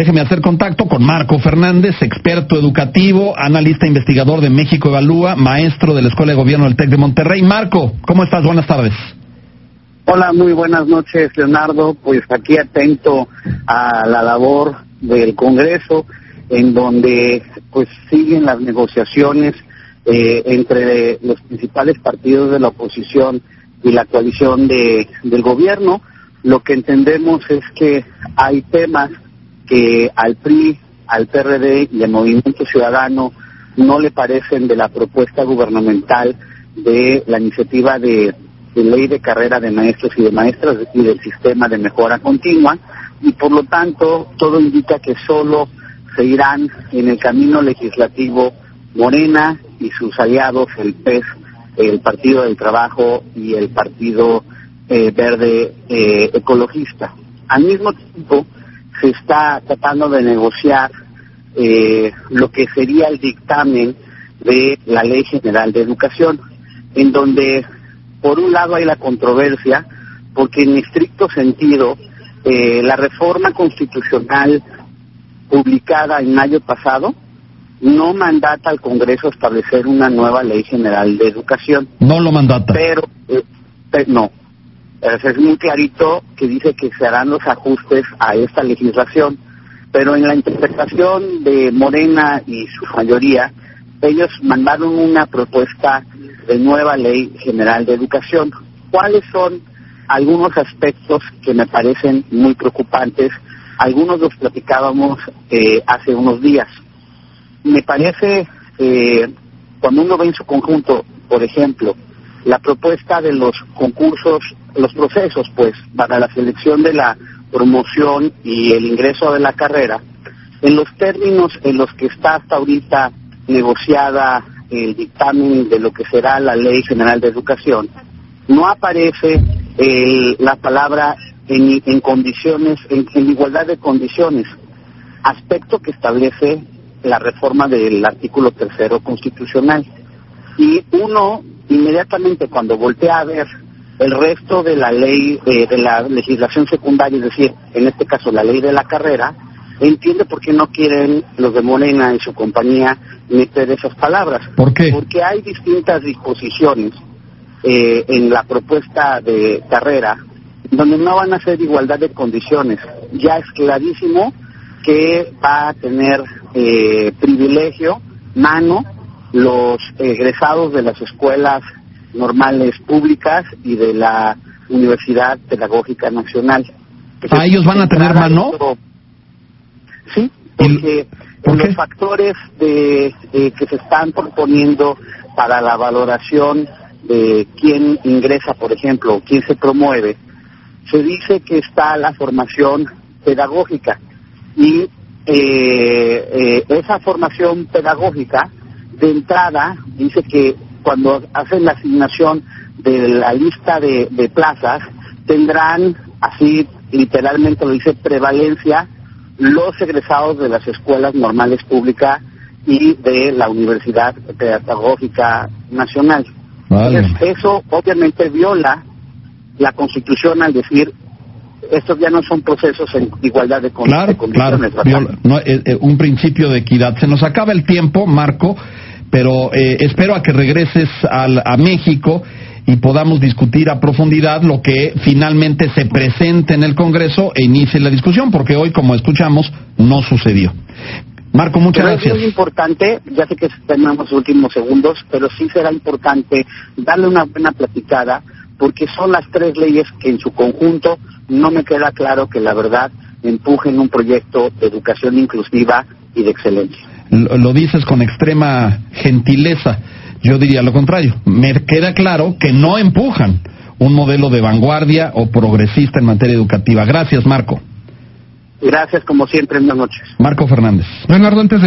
Déjeme hacer contacto con Marco Fernández, experto educativo, analista investigador de México Evalúa, maestro de la Escuela de Gobierno del TEC de Monterrey. Marco, ¿cómo estás? Buenas tardes. Hola, muy buenas noches, Leonardo. Pues aquí atento a la labor del Congreso, en donde pues siguen las negociaciones eh, entre los principales partidos de la oposición y la coalición de, del gobierno. Lo que entendemos es que hay temas que al PRI, al PRD y al Movimiento Ciudadano no le parecen de la propuesta gubernamental de la iniciativa de, ley de carrera de maestros y de maestras y del sistema de mejora continua y por lo tanto todo indica que solo se irán en el camino legislativo Morena y sus aliados, el PES, el Partido del Trabajo y el Partido eh, Verde eh, Ecologista. Al mismo tiempo, se está tratando de negociar eh, lo que sería el dictamen de la Ley General de Educación, en donde, por un lado, hay la controversia, porque en estricto sentido, la reforma constitucional publicada en mayo pasado no mandata al Congreso establecer una nueva ley general de educación. No lo mandata. Pero, eh, no. Es muy clarito que dice que se harán los ajustes a esta legislación, pero en la interpretación de Morena y su mayoría, ellos mandaron una propuesta de nueva ley general de educación. ¿Cuáles son algunos aspectos que me parecen muy preocupantes? Algunos los platicábamos eh, hace unos días me parece, eh, cuando uno ve en su conjunto, por ejemplo, la propuesta de los concursos, los procesos, pues, para la selección de la promoción y el ingreso de la carrera, en los términos en los que está hasta ahorita negociada el dictamen de lo que será la Ley General de Educación, no aparece la palabra en, en condiciones, en igualdad de condiciones, aspecto que establece la reforma del artículo tercero constitucional. Y uno, inmediatamente cuando voltea a ver el resto de la ley, eh, de la legislación secundaria, es decir, en este caso la ley de la carrera, entiende por qué no quieren los de Morena y su compañía meter esas palabras. ¿Por qué? Porque hay distintas disposiciones eh, en la propuesta de carrera donde no van a ser igualdad de condiciones. Ya es clarísimo que va a tener eh, privilegio, mano, los egresados de las escuelas normales públicas y de la Universidad Pedagógica Nacional. ¿A ellos van a tener mano? Sí, porque los factores de, que se están proponiendo para la valoración de quién ingresa, por ejemplo, quién se promueve, se dice que está la formación pedagógica y eh, eh, esa formación pedagógica de entrada dice que cuando hacen la asignación de la lista de, plazas tendrán así literalmente lo dice prevalencia los egresados de las escuelas normales públicas y de la Universidad Pedagógica Nacional. eso obviamente viola la Constitución al decir estos ya no son procesos en igualdad de, condiciones. Claro, no, eh, eh, un principio de equidad. Se nos acaba el tiempo, Marco, pero eh, espero a que regreses al, a México y podamos discutir a profundidad lo que finalmente se presente en el Congreso e inicie la discusión, porque hoy, como escuchamos, no sucedió. Marco, muchas gracias. Es muy importante, ya sé que tenemos los últimos segundos, pero sí será importante darle una buena platicada, porque son las tres leyes que en su conjunto no me queda claro que la verdad empujen un proyecto de educación inclusiva y de excelencia. Lo, dices con extrema gentileza. Yo diría lo contrario. Me queda claro que no empujan un modelo de vanguardia o progresista en materia educativa. Gracias, Marco. Gracias, como siempre. Buenas noches. Marco Fernández. Leonardo, antes